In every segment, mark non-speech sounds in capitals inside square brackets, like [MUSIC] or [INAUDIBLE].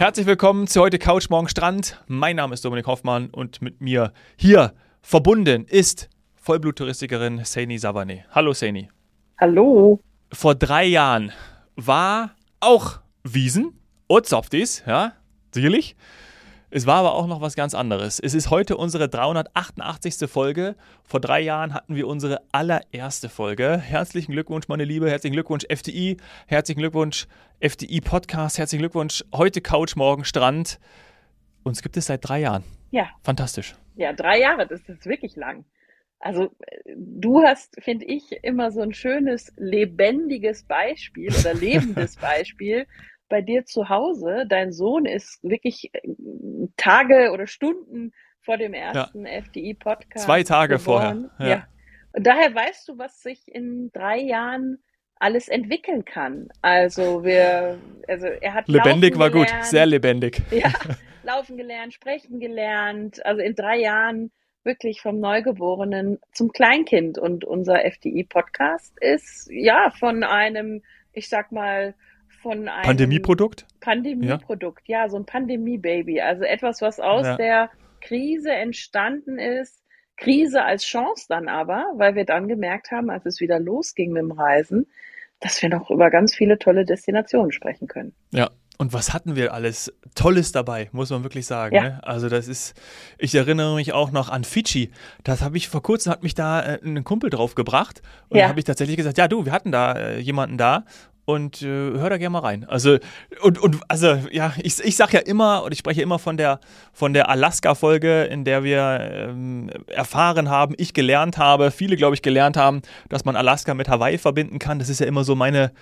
Herzlich willkommen zu heute Couch Morgen Strand. Mein Name ist Dominik Hoffmann und mit mir hier verbunden ist Vollbluttouristikerin Saini Savane. Hallo Saini. Hallo. Vor drei Jahren war auch Wiesen und Softies, ja, sicherlich. Es war aber auch noch was ganz anderes. Es ist heute unsere 388. Folge. Vor drei Jahren hatten wir unsere allererste Folge. Herzlichen Glückwunsch, meine Liebe. Herzlichen Glückwunsch, FDI. Herzlichen Glückwunsch, FDI Podcast. Herzlichen Glückwunsch, heute Couch, morgen Strand. Uns gibt es seit drei Jahren. Ja. Fantastisch. Ja, drei Jahre, das ist wirklich lang. Also du hast, finde ich, immer so ein schönes, lebendiges Beispiel oder lebendes [LAUGHS] Beispiel bei dir zu Hause. Dein Sohn ist wirklich äh, Tage oder Stunden vor dem ersten ja. FDI-Podcast. Zwei Tage geboren. vorher. Ja. ja. Und daher weißt du, was sich in drei Jahren alles entwickeln kann. Also wir, also er hat lebendig war gut, sehr lebendig. [LAUGHS] Ja, [LAUGHS] laufen gelernt, sprechen gelernt. Also in drei Jahren wirklich vom Neugeborenen zum Kleinkind. Und unser FDI-Podcast ist ja von einem, ich sag mal, von einem Pandemieprodukt? Pandemieprodukt, ja, ja so ein Pandemie-Baby. Also etwas, was aus ja. der Krise entstanden ist. Krise als Chance dann aber, weil wir dann gemerkt haben, als es wieder losging mit dem Reisen, dass wir noch über ganz viele tolle Destinationen sprechen können. Ja, und was hatten wir alles Tolles dabei, muss man wirklich sagen. Ja. Ne? Also das ist, ich erinnere mich auch noch an Fidschi. Das habe ich vor kurzem, hat mich da äh, ein Kumpel drauf gebracht. Und ja. habe ich tatsächlich gesagt, ja du, wir hatten da äh, jemanden da und äh, hör da gerne mal rein. Also und, und also ja, ich, ich sage ja immer und ich spreche immer von der von der Alaska Folge, in der wir ähm, erfahren haben, ich gelernt habe, viele glaube ich gelernt haben, dass man Alaska mit Hawaii verbinden kann. Das ist ja immer so meine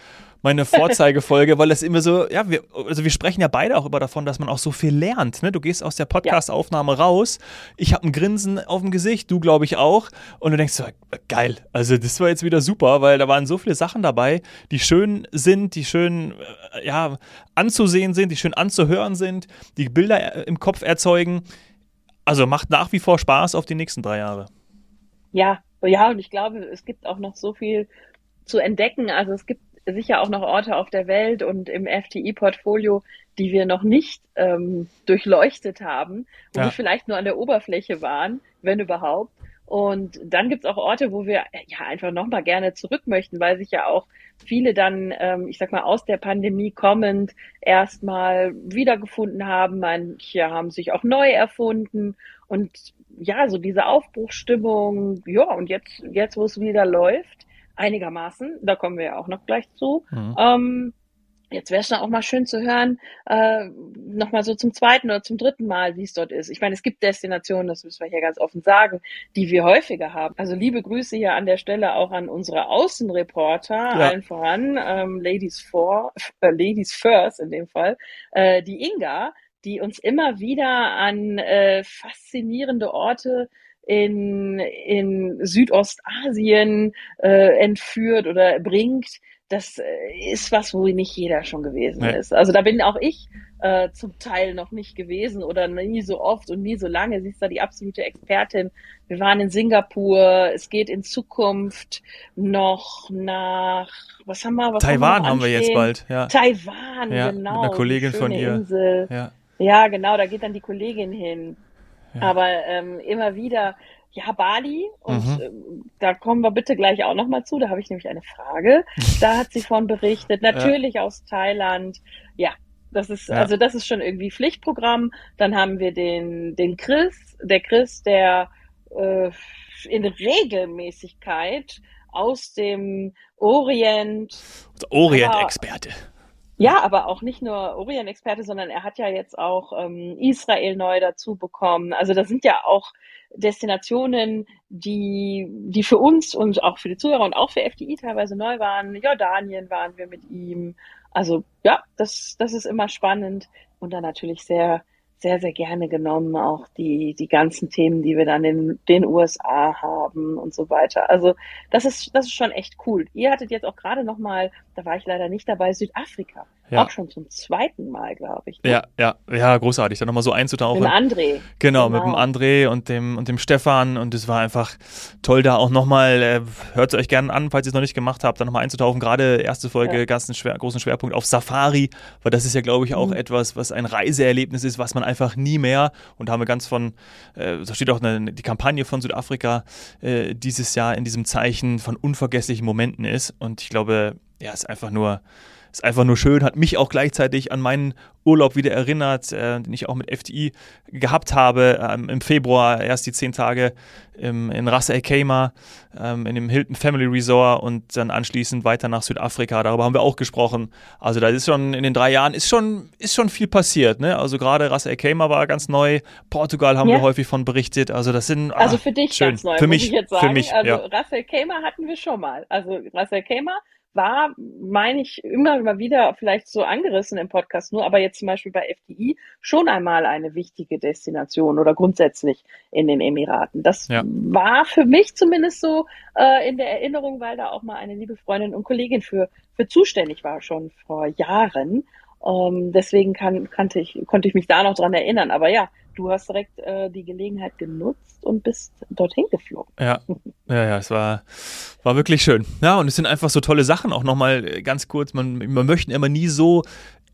meine Vorzeigefolge, weil das immer so, ja, wir, also wir sprechen ja beide auch immer davon, dass man auch so viel lernt. Ne? Du gehst aus der Podcast-Aufnahme raus, ich habe ein Grinsen auf dem Gesicht, du glaube ich auch, und du denkst so, geil, also das war jetzt wieder super, weil da waren so viele Sachen dabei, die schön sind, die schön, äh, ja, anzusehen sind, die schön anzuhören sind, die Bilder äh, im Kopf erzeugen. Also macht nach wie vor Spaß auf die nächsten drei Jahre. Ja, ja, und ich glaube, es gibt auch noch so viel zu entdecken. Also es gibt sicher auch noch Orte auf der Welt und im FTI-Portfolio, die wir noch nicht ähm, durchleuchtet haben, wo ja. wir vielleicht nur an der Oberfläche waren, wenn überhaupt. Und dann gibt's auch Orte, wo wir ja einfach nochmal gerne zurück möchten, weil sich ja auch viele dann, ähm, ich sag mal, aus der Pandemie kommend erstmal wiedergefunden haben. Manche haben sich auch neu erfunden. Und ja, so diese Aufbruchstimmung, ja, und jetzt, jetzt wo es wieder läuft, einigermaßen. Da kommen wir ja auch noch gleich zu. Mhm. Ähm, jetzt wäre es dann auch mal schön zu hören, äh, nochmal so zum zweiten oder zum dritten Mal, wie es dort ist. Ich meine, es gibt Destinationen, das müssen wir hier ganz offen sagen, die wir häufiger haben. Also liebe Grüße hier an der Stelle auch an unsere Außenreporter, ja. allen voran, ähm, Ladies for, äh, Ladies First in dem Fall, äh, die Inga, die uns immer wieder an äh, faszinierende Orte in, in Südostasien äh, entführt oder bringt, das äh, ist was, wo nicht jeder schon gewesen ja. ist. Also da bin auch ich äh, zum Teil noch nicht gewesen oder nie so oft und nie so lange. Sie ist da die absolute Expertin. Wir waren in Singapur. Es geht in Zukunft noch nach, was haben wir? Was Taiwan haben wir, haben wir jetzt bald. Ja. Taiwan, ja, genau. Mit einer Kollegin von ihr. Insel. Ja. ja, genau. Da geht dann die Kollegin hin. Aber ähm, immer wieder, ja, Bali, und mhm. äh, da kommen wir bitte gleich auch nochmal zu, da habe ich nämlich eine Frage. [LAUGHS] Da hat sie von berichtet, natürlich ja. aus Thailand. Ja, das ist, ja. also das ist schon irgendwie Pflichtprogramm. Dann haben wir den, den Chris, der Chris, der äh, in Regelmäßigkeit aus dem Orient. Orient-Experte. Ja, aber auch nicht nur Orient-Experte, sondern er hat ja jetzt auch ähm, Israel neu dazu bekommen. Also das sind ja auch Destinationen, die, die für uns und auch für die Zuhörer und auch für FDI teilweise neu waren. Jordanien waren wir mit ihm. Also ja, das, das ist immer spannend und dann natürlich sehr sehr, sehr gerne genommen, auch die, die ganzen Themen, die wir dann in den USA haben und so weiter. Also das ist, das ist schon echt cool. Ihr hattet jetzt auch gerade nochmal, da war ich leider nicht dabei, Südafrika. Ja. Auch schon zum zweiten Mal, glaube ich. Ne? Ja, ja, ja, großartig, da nochmal so einzutauchen. Mit dem André. Genau, genau, mit dem André und dem, und dem Stefan und es war einfach toll, da auch nochmal, äh, hört es euch gerne an, falls ihr es noch nicht gemacht habt, da nochmal einzutauchen. Gerade erste Folge, ja. ganz einen schwer, großen Schwerpunkt auf Safari, weil das ist ja, glaube ich, auch mhm. etwas, was ein Reiseerlebnis ist, was man einfach nie mehr, und da haben wir ganz von, äh, da steht auch eine, die Kampagne von Südafrika äh, dieses Jahr in diesem Zeichen von unvergesslichen Momenten ist und ich glaube, ja, ist einfach nur ist einfach nur schön, hat mich auch gleichzeitig an meinen Urlaub wieder erinnert, äh, den ich auch mit FDI gehabt habe. Ähm, Im Februar erst die zehn Tage im, in Ras El Khaimah, ähm, in dem Hilton Family Resort und dann anschließend weiter nach Südafrika. Darüber haben wir auch gesprochen. Also da ist schon in den drei Jahren ist schon, ist schon viel passiert. Ne? Also gerade Ras El Khaimah war ganz neu. Portugal haben ja. wir häufig von berichtet. Also das sind also für dich schön. ganz neu. Für mich, für mich. Also ja. Ras El Khaimah hatten wir schon mal. Also Ras El Khaimah war, meine ich, immer mal wieder vielleicht so angerissen im Podcast nur, aber jetzt zum Beispiel bei FDI schon einmal eine wichtige Destination oder grundsätzlich in den Emiraten. Das ja. war für mich zumindest so äh, in der Erinnerung, weil da auch mal eine liebe Freundin und Kollegin für, für zuständig war, schon vor Jahren. Ähm, deswegen kann, kannte ich, konnte ich mich da noch dran erinnern. Aber ja, du hast direkt äh, die Gelegenheit genutzt und bist dorthin geflogen. Ja, ja, ja, es war, war wirklich schön. Ja, und es sind einfach so tolle Sachen auch nochmal äh, ganz kurz. Man, man möchte immer nie so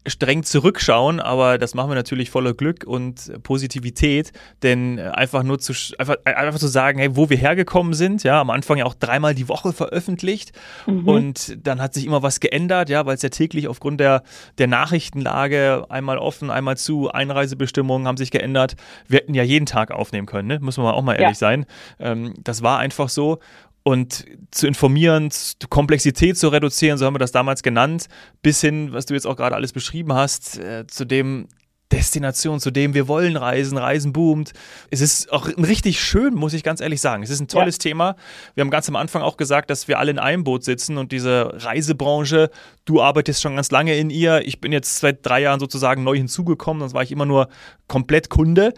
streng zurückschauen, aber das machen wir natürlich voller Glück und Positivität, denn einfach nur zu einfach, einfach zu sagen, hey, wo wir hergekommen sind, ja, am Anfang ja auch dreimal die Woche veröffentlicht mhm. und dann hat sich immer was geändert, ja, weil es ja täglich aufgrund der der Nachrichtenlage einmal offen, einmal zu, Einreisebestimmungen haben sich geändert. Wir hätten ja jeden Tag aufnehmen können, ne? Müssen wir auch mal ehrlich ja. sein. Ähm, das war einfach so und zu informieren, Komplexität zu reduzieren, so haben wir das damals genannt, bis hin, was du jetzt auch gerade alles beschrieben hast, äh, zu dem Destination, zu dem wir wollen reisen, Reisen boomt. Es ist auch richtig schön, muss ich ganz ehrlich sagen. Es ist ein tolles ja. Thema. Wir haben ganz am Anfang auch gesagt, dass wir alle in einem Boot sitzen und diese Reisebranche, du arbeitest schon ganz lange in ihr. Ich bin jetzt seit drei Jahren sozusagen neu hinzugekommen, sonst war ich immer nur komplett Kunde.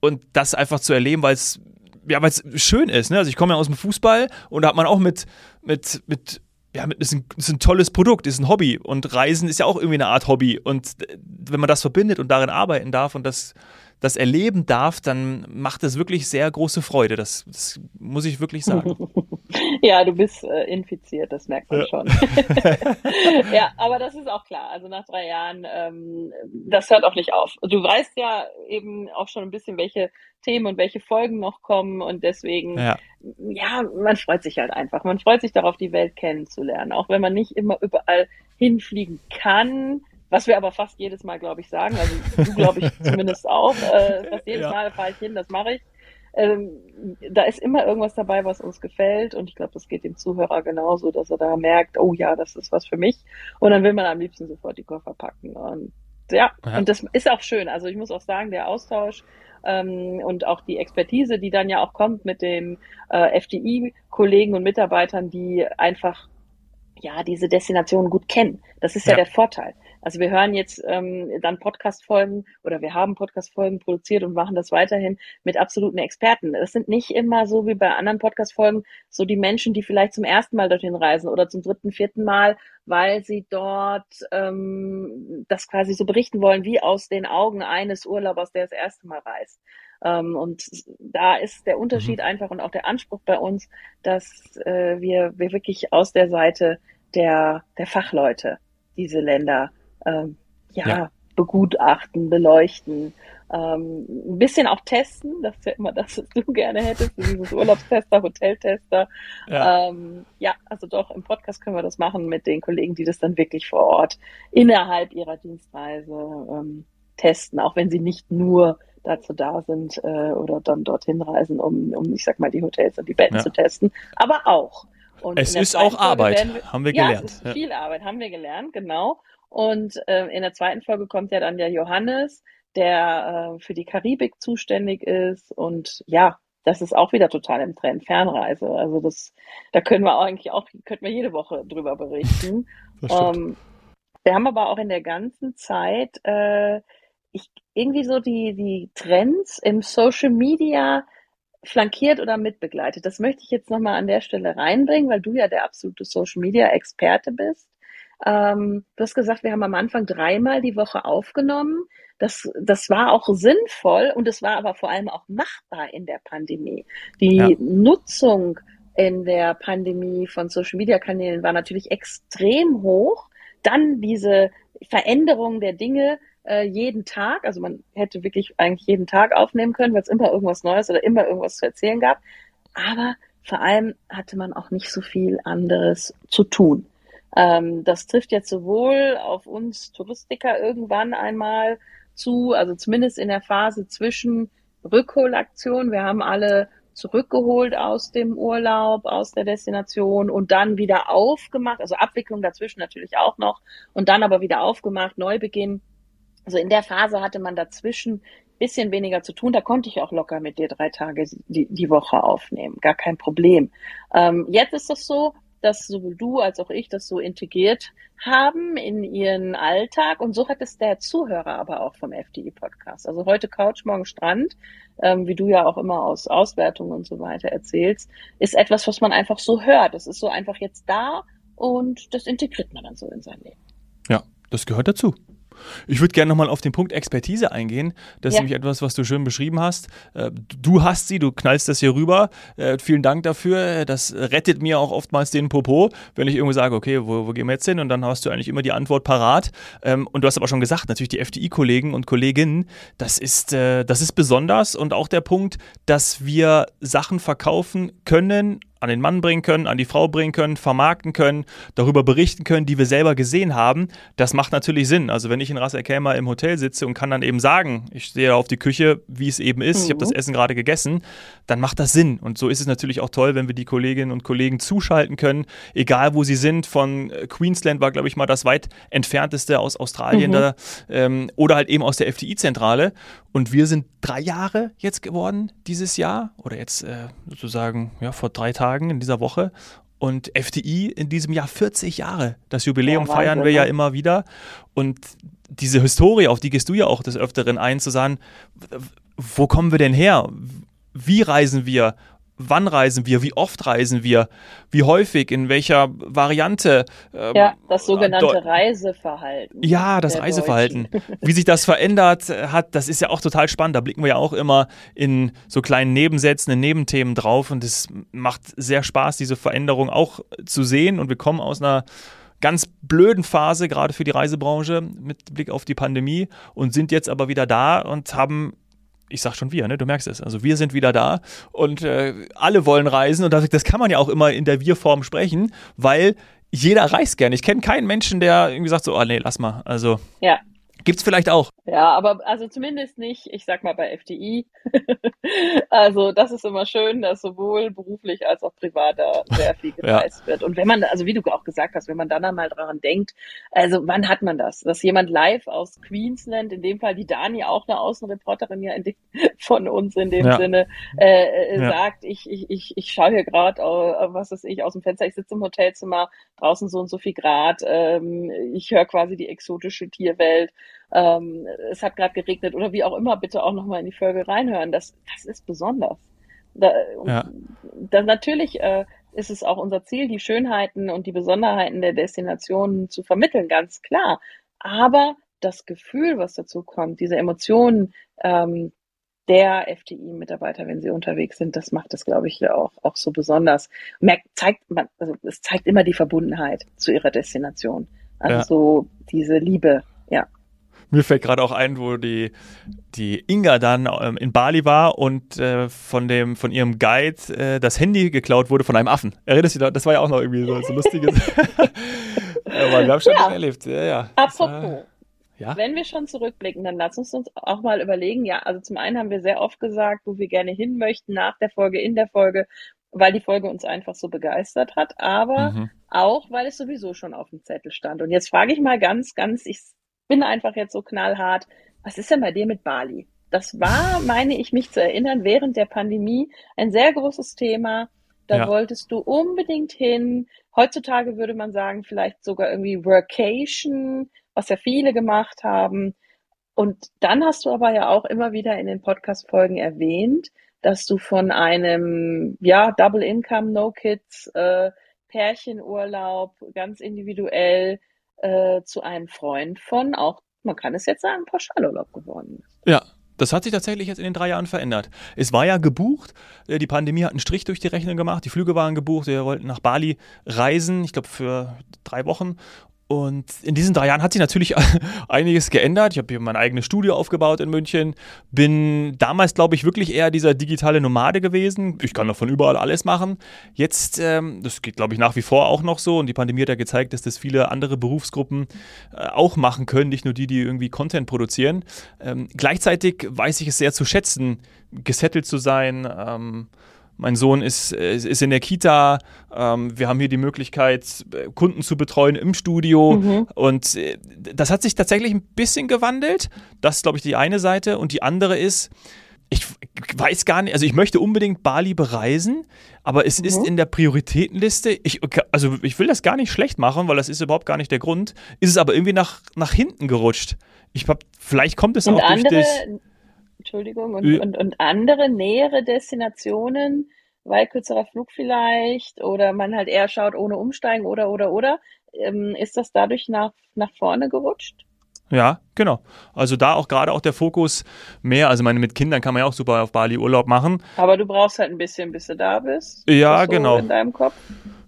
Und das einfach zu erleben, weil es ja, weil es schön ist. Ne? Also ich komme ja aus dem Fußball und da hat man auch mit, mit, mit ja, ist ein, ist ein tolles Produkt, ist ein Hobby und Reisen ist ja auch irgendwie eine Art Hobby und wenn man das verbindet und darin arbeiten darf und das, das erleben darf, dann macht es wirklich sehr große Freude. Das, das muss ich wirklich sagen. [LAUGHS] Ja, du bist äh, infiziert, das merkt man ja. schon. [LAUGHS] [LAUGHS] ja, aber das ist auch klar. Also nach drei Jahren, ähm, das hört auch nicht auf. Du weißt ja eben auch schon ein bisschen, welche Themen und welche Folgen noch kommen und deswegen, ja. ja, man freut sich halt einfach. Man freut sich darauf, die Welt kennenzulernen, auch wenn man nicht immer überall hinfliegen kann. Was wir aber fast jedes Mal, glaube ich, sagen. Also du, glaube ich, [LAUGHS] zumindest auch. Äh, fast jedes ja. Mal fahre ich hin, das mache ich. Ähm, da ist immer irgendwas dabei, was uns gefällt. Und ich glaube, das geht dem Zuhörer genauso, dass er da merkt, oh ja, das ist was für mich. Und dann will man am liebsten sofort die Koffer packen. Und ja, ja. und das ist auch schön. Also ich muss auch sagen, der Austausch ähm, und auch die Expertise, die dann ja auch kommt mit den äh, FDI-Kollegen und Mitarbeitern, die einfach ja diese Destination gut kennen. Das ist ja, ja der Vorteil. Also wir hören jetzt ähm, dann Podcast-Folgen oder wir haben Podcast-Folgen produziert und machen das weiterhin mit absoluten Experten. Das sind nicht immer so wie bei anderen Podcast-Folgen so die Menschen, die vielleicht zum ersten Mal dorthin reisen oder zum dritten, vierten Mal, weil sie dort ähm, das quasi so berichten wollen, wie aus den Augen eines Urlaubers, der das erste Mal reist. Ähm, und da ist der Unterschied mhm. einfach und auch der Anspruch bei uns, dass äh, wir, wir wirklich aus der Seite der, der Fachleute diese Länder ähm, ja, ja, begutachten, beleuchten, ähm, ein bisschen auch testen, das ist ja immer das, was du gerne hättest, dieses Urlaubstester, Hoteltester. Ja. Ähm, ja, also doch, im Podcast können wir das machen mit den Kollegen, die das dann wirklich vor Ort innerhalb ihrer Dienstreise ähm, testen, auch wenn sie nicht nur dazu da sind äh, oder dann dorthin reisen, um, um, ich sag mal, die Hotels und die Betten ja. zu testen, aber auch. Und es ist auch Arbeit, wir, haben wir gelernt. Ja, es ist viel Arbeit, haben wir gelernt, genau. Und äh, in der zweiten Folge kommt ja dann der Johannes, der äh, für die Karibik zuständig ist. Und ja, das ist auch wieder total im Trend, Fernreise. Also das, da können wir eigentlich auch, könnten wir jede Woche drüber berichten. Ähm, wir haben aber auch in der ganzen Zeit äh, ich, irgendwie so die, die Trends im Social Media flankiert oder mitbegleitet. Das möchte ich jetzt nochmal an der Stelle reinbringen, weil du ja der absolute Social Media Experte bist. Ähm, du hast gesagt, wir haben am Anfang dreimal die Woche aufgenommen. Das, das war auch sinnvoll und es war aber vor allem auch machbar in der Pandemie. Die ja. Nutzung in der Pandemie von Social Media Kanälen war natürlich extrem hoch. Dann diese Veränderung der Dinge äh, jeden Tag. Also man hätte wirklich eigentlich jeden Tag aufnehmen können, weil es immer irgendwas Neues oder immer irgendwas zu erzählen gab. Aber vor allem hatte man auch nicht so viel anderes zu tun. Ähm, das trifft jetzt sowohl auf uns Touristiker irgendwann einmal zu, also zumindest in der Phase zwischen Rückholaktion. Wir haben alle zurückgeholt aus dem Urlaub, aus der Destination und dann wieder aufgemacht, also Abwicklung dazwischen natürlich auch noch und dann aber wieder aufgemacht, Neubeginn. Also in der Phase hatte man dazwischen bisschen weniger zu tun. Da konnte ich auch locker mit dir drei Tage die, die Woche aufnehmen. Gar kein Problem. Ähm, jetzt ist es so, dass sowohl du als auch ich das so integriert haben in ihren Alltag. Und so hat es der Zuhörer aber auch vom FDI-Podcast. Also heute Couch, morgen Strand, ähm, wie du ja auch immer aus Auswertungen und so weiter erzählst, ist etwas, was man einfach so hört. Das ist so einfach jetzt da und das integriert man dann so in sein Leben. Ja, das gehört dazu. Ich würde gerne nochmal auf den Punkt Expertise eingehen. Das ja. ist nämlich etwas, was du schön beschrieben hast. Äh, du hast sie, du knallst das hier rüber. Äh, vielen Dank dafür. Das rettet mir auch oftmals den Popo, wenn ich irgendwo sage, okay, wo, wo gehen wir jetzt hin? Und dann hast du eigentlich immer die Antwort parat. Ähm, und du hast aber schon gesagt, natürlich die FDI-Kollegen und Kolleginnen, das ist, äh, das ist besonders. Und auch der Punkt, dass wir Sachen verkaufen können, an den Mann bringen können, an die Frau bringen können, vermarkten können, darüber berichten können, die wir selber gesehen haben, das macht natürlich Sinn. Also wenn ich in Ras El Khaimah im Hotel sitze und kann dann eben sagen, ich sehe auf die Küche, wie es eben ist, mhm. ich habe das Essen gerade gegessen, dann macht das Sinn. Und so ist es natürlich auch toll, wenn wir die Kolleginnen und Kollegen zuschalten können, egal wo sie sind. Von äh, Queensland war, glaube ich, mal das weit entfernteste aus Australien mhm. da, ähm, oder halt eben aus der FDI-Zentrale. Und wir sind drei Jahre jetzt geworden dieses Jahr oder jetzt äh, sozusagen ja, vor drei Tagen in dieser Woche. Und FDI in diesem Jahr 40 Jahre. Das Jubiläum ja, feiern wir ja ne? immer wieder. Und diese Historie, auf die gehst du ja auch des Öfteren ein, zu sagen, wo kommen wir denn her? Wie reisen wir? Wann reisen wir, wie oft reisen wir, wie häufig, in welcher Variante. Ähm, ja, das sogenannte Reiseverhalten. Ja, das Reiseverhalten. [LAUGHS] wie sich das verändert hat, das ist ja auch total spannend. Da blicken wir ja auch immer in so kleinen Nebensätzen, in Nebenthemen drauf und es macht sehr Spaß, diese Veränderung auch zu sehen und wir kommen aus einer ganz blöden Phase, gerade für die Reisebranche mit Blick auf die Pandemie und sind jetzt aber wieder da und haben ich sag schon wir, ne? Du merkst es. Also wir sind wieder da und äh, alle wollen reisen und das, das kann man ja auch immer in der Wir-Form sprechen, weil jeder reist gerne. Ich kenne keinen Menschen, der irgendwie sagt so, oh nee, lass mal. Also ja. Gibt's vielleicht auch. Ja, aber also zumindest nicht, ich sag mal bei FDI. [LAUGHS] also das ist immer schön, dass sowohl beruflich als auch privat da sehr viel gereist [LAUGHS] ja. wird. Und wenn man, also wie du auch gesagt hast, wenn man dann einmal daran denkt, also wann hat man das? Dass jemand live aus Queensland, in dem Fall die Dani, auch eine Außenreporterin ja dem, [LAUGHS] von uns in dem ja. Sinne, äh, ja. sagt, ich, ich, ich, ich schaue hier gerade, was ist ich, aus dem Fenster, ich sitze im Hotelzimmer, draußen so und so viel Grad, ähm, ich höre quasi die exotische Tierwelt ähm, es hat gerade geregnet oder wie auch immer, bitte auch nochmal in die Folge reinhören. Das, das ist besonders. Da, ja. da natürlich äh, ist es auch unser Ziel, die Schönheiten und die Besonderheiten der Destinationen zu vermitteln, ganz klar. Aber das Gefühl, was dazu kommt, diese Emotionen ähm, der FDI-Mitarbeiter, wenn sie unterwegs sind, das macht es, glaube ich, auch, auch so besonders. Merkt, zeigt man, also es zeigt immer die Verbundenheit zu ihrer Destination. Also ja. so diese Liebe, ja. Mir fällt gerade auch ein, wo die, die Inga dann ähm, in Bali war und äh, von, dem, von ihrem Guide äh, das Handy geklaut wurde von einem Affen. Erinnerst du dich? Das war ja auch noch irgendwie so, so lustiges. [LAUGHS] Aber wir haben schon ja. erlebt. Ja, ja. Apropos. Ja? Wenn wir schon zurückblicken, dann lass uns uns auch mal überlegen, ja, also zum einen haben wir sehr oft gesagt, wo wir gerne hin möchten, nach der Folge, in der Folge, weil die Folge uns einfach so begeistert hat, aber mhm. auch, weil es sowieso schon auf dem Zettel stand. Und jetzt frage ich mal ganz, ganz, ich bin einfach jetzt so knallhart. Was ist denn bei dir mit Bali? Das war, meine ich mich zu erinnern, während der Pandemie ein sehr großes Thema. Da ja. wolltest du unbedingt hin. Heutzutage würde man sagen, vielleicht sogar irgendwie Workation, was ja viele gemacht haben. Und dann hast du aber ja auch immer wieder in den Podcast-Folgen erwähnt, dass du von einem, ja, Double Income, No Kids, äh, Pärchenurlaub, ganz individuell äh, zu einem Freund von auch, man kann es jetzt sagen, Pauschalurlaub geworden ist. Ja, das hat sich tatsächlich jetzt in den drei Jahren verändert. Es war ja gebucht, äh, die Pandemie hat einen Strich durch die Rechnung gemacht, die Flüge waren gebucht, wir wollten nach Bali reisen, ich glaube für drei Wochen und in diesen drei Jahren hat sich natürlich [LAUGHS] einiges geändert. Ich habe hier mein eigenes Studio aufgebaut in München. Bin damals, glaube ich, wirklich eher dieser digitale Nomade gewesen. Ich kann doch von überall alles machen. Jetzt, ähm, das geht, glaube ich, nach wie vor auch noch so. Und die Pandemie hat ja gezeigt, dass das viele andere Berufsgruppen äh, auch machen können, nicht nur die, die irgendwie Content produzieren. Ähm, gleichzeitig weiß ich es sehr zu schätzen, gesettelt zu sein. Ähm, mein Sohn ist, ist in der Kita. Ähm, wir haben hier die Möglichkeit, Kunden zu betreuen im Studio. Mhm. Und äh, das hat sich tatsächlich ein bisschen gewandelt. Das ist, glaube ich, die eine Seite. Und die andere ist, ich weiß gar nicht, also ich möchte unbedingt Bali bereisen, aber es mhm. ist in der Prioritätenliste, ich, also ich will das gar nicht schlecht machen, weil das ist überhaupt gar nicht der Grund, ist es aber irgendwie nach, nach hinten gerutscht. Ich hab, vielleicht kommt es und auch andere, durch das Entschuldigung, und, und, und andere nähere Destinationen, weil kürzerer Flug vielleicht, oder man halt eher schaut ohne Umsteigen oder, oder, oder, ähm, ist das dadurch nach, nach vorne gerutscht? Ja, genau. Also da auch gerade auch der Fokus mehr, also meine mit Kindern kann man ja auch super auf Bali Urlaub machen. Aber du brauchst halt ein bisschen, bis du da bist. Ja, so genau. In deinem Kopf.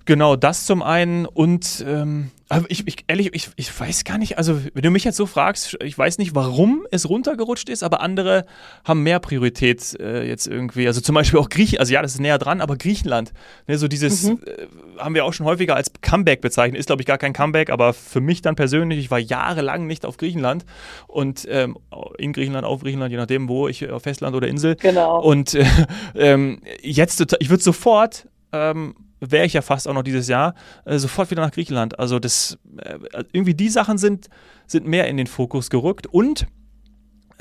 Genau, das zum einen und ähm, ich, ich ehrlich, ich, ich weiß gar nicht, also wenn du mich jetzt so fragst, ich weiß nicht, warum es runtergerutscht ist, aber andere haben mehr Priorität äh, jetzt irgendwie. Also zum Beispiel auch Griechenland, also ja, das ist näher dran, aber Griechenland, ne, so dieses mhm. äh, haben wir auch schon häufiger als Comeback bezeichnet. Ist, glaube ich, gar kein Comeback, aber für mich dann persönlich, ich war jahrelang nicht auf Griechenland und ähm, in Griechenland, auf Griechenland, je nachdem, wo ich, auf Festland oder Insel. Genau. Und äh, [LAUGHS] ähm, jetzt, ich würde sofort ähm, wäre ich ja fast auch noch dieses Jahr, äh, sofort wieder nach Griechenland. Also das äh, irgendwie die Sachen sind, sind mehr in den Fokus gerückt und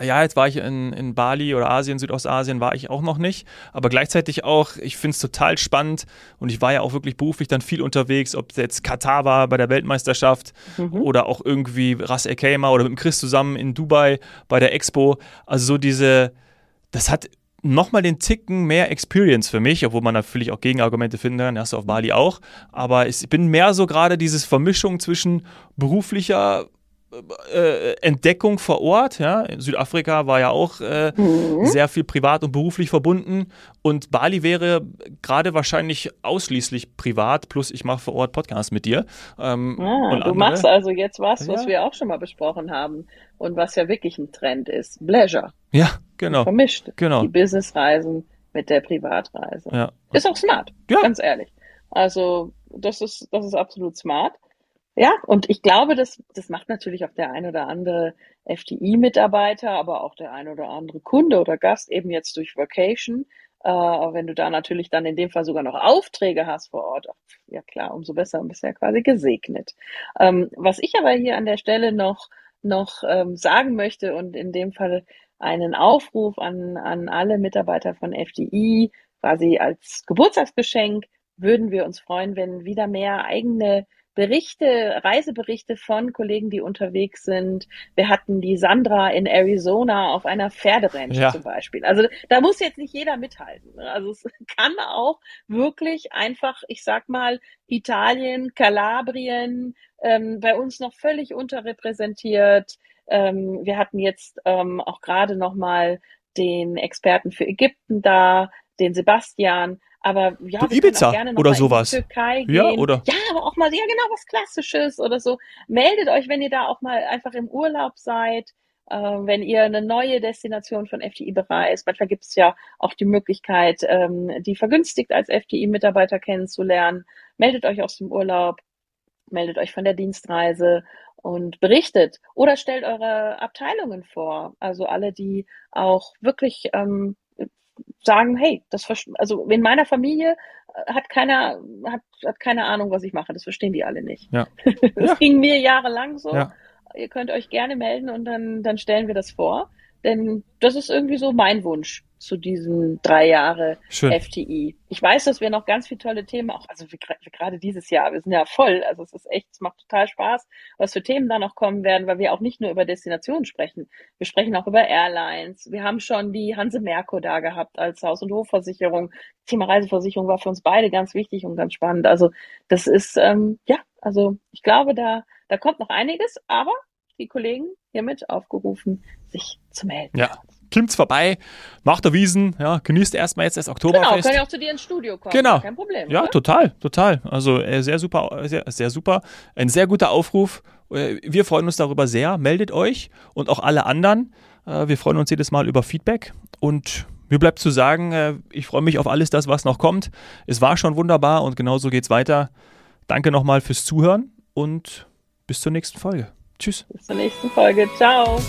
ja, jetzt war ich in, in Bali oder Asien, Südostasien war ich auch noch nicht, aber gleichzeitig auch, ich finde es total spannend und ich war ja auch wirklich beruflich dann viel unterwegs, ob es jetzt Katar war bei der Weltmeisterschaft mhm. oder auch irgendwie Ras El Khaimah oder mit dem Chris zusammen in Dubai bei der Expo. Also so diese, das hat nochmal den Ticken mehr Experience für mich, obwohl man natürlich auch Gegenargumente finden kann, hast du auf Bali auch. Aber ich bin mehr so gerade dieses Vermischung zwischen beruflicher äh, Entdeckung vor Ort. Ja. Südafrika war ja auch äh, mhm. sehr viel privat und beruflich verbunden. Und Bali wäre gerade wahrscheinlich ausschließlich privat, plus ich mache vor Ort Podcasts mit dir. Ähm, ah, du andere. machst also jetzt was, was ja. wir auch schon mal besprochen haben und was ja wirklich ein Trend ist. Pleasure. Ja, genau. Vermischt. Genau. Die Businessreisen mit der Privatreise. Ja. Ist auch smart, ja. ganz ehrlich. Also das ist, das ist absolut smart. Ja, und ich glaube, das, das macht natürlich auch der ein oder andere FDI-Mitarbeiter, aber auch der ein oder andere Kunde oder Gast eben jetzt durch Vacation. Äh, wenn du da natürlich dann in dem Fall sogar noch Aufträge hast vor Ort, ja klar, umso besser, bist ja quasi gesegnet. Ähm, was ich aber hier an der Stelle noch, noch ähm, sagen möchte und in dem Fall einen Aufruf an, an alle Mitarbeiter von FDI, quasi als Geburtstagsgeschenk, würden wir uns freuen, wenn wieder mehr eigene Berichte, Reiseberichte von Kollegen, die unterwegs sind. Wir hatten die Sandra in Arizona auf einer Pferderanch ja. zum Beispiel. Also da muss jetzt nicht jeder mithalten. Ne? Also es [LAUGHS] kann auch wirklich einfach, ich sag mal, Italien, Kalabrien, ähm, bei uns noch völlig unterrepräsentiert. Ähm, wir hatten jetzt ähm, auch gerade noch mal den Experten für Ägypten da, den Sebastian. Aber ja, wir Ibiza gerne noch oder sowas. Türkei gehen. Ja, oder? Ja, aber auch mal, ja genau, was Klassisches oder so. Meldet euch, wenn ihr da auch mal einfach im Urlaub seid, äh, wenn ihr eine neue Destination von FDI bereist. Manchmal gibt es ja auch die Möglichkeit, ähm, die vergünstigt als FDI-Mitarbeiter kennenzulernen. Meldet euch aus dem Urlaub, meldet euch von der Dienstreise und berichtet oder stellt eure Abteilungen vor. Also alle, die auch wirklich ähm, sagen, hey, das also in meiner Familie äh, hat keiner hat, hat keine Ahnung, was ich mache. Das verstehen die alle nicht. Ja. [LAUGHS] das ja. ging mir jahrelang so. Ja. Ihr könnt euch gerne melden und dann dann stellen wir das vor. Denn das ist irgendwie so mein Wunsch zu diesen drei Jahre Schön. FTI. Ich weiß, dass wir noch ganz viele tolle Themen, auch, also gerade dieses Jahr, wir sind ja voll, also es ist echt, es macht total Spaß, was für Themen da noch kommen werden, weil wir auch nicht nur über Destinationen sprechen. Wir sprechen auch über Airlines. Wir haben schon die Hanse Merko da gehabt als Haus- und Hofversicherung. Thema Reiseversicherung war für uns beide ganz wichtig und ganz spannend. Also das ist, ähm, ja, also ich glaube, da, da kommt noch einiges, aber die Kollegen hiermit aufgerufen, sich zu melden. Ja. Kommt's vorbei, macht der Wiesen, ja, genießt erstmal jetzt das Oktoberfest. Genau, können ja auch zu dir ins Studio kommen. Genau. Kein Problem. Ja, oder? total, total. Also äh, sehr super, sehr, sehr super. Ein sehr guter Aufruf. Äh, wir freuen uns darüber sehr. Meldet euch und auch alle anderen. Äh, wir freuen uns jedes Mal über Feedback und mir bleibt zu sagen, ich freue mich auf alles das, was noch kommt. Es war schon wunderbar und genauso geht's weiter. Danke nochmal fürs Zuhören und bis zur nächsten Folge. Tschüss. Bis zur nächsten Folge. Ciao.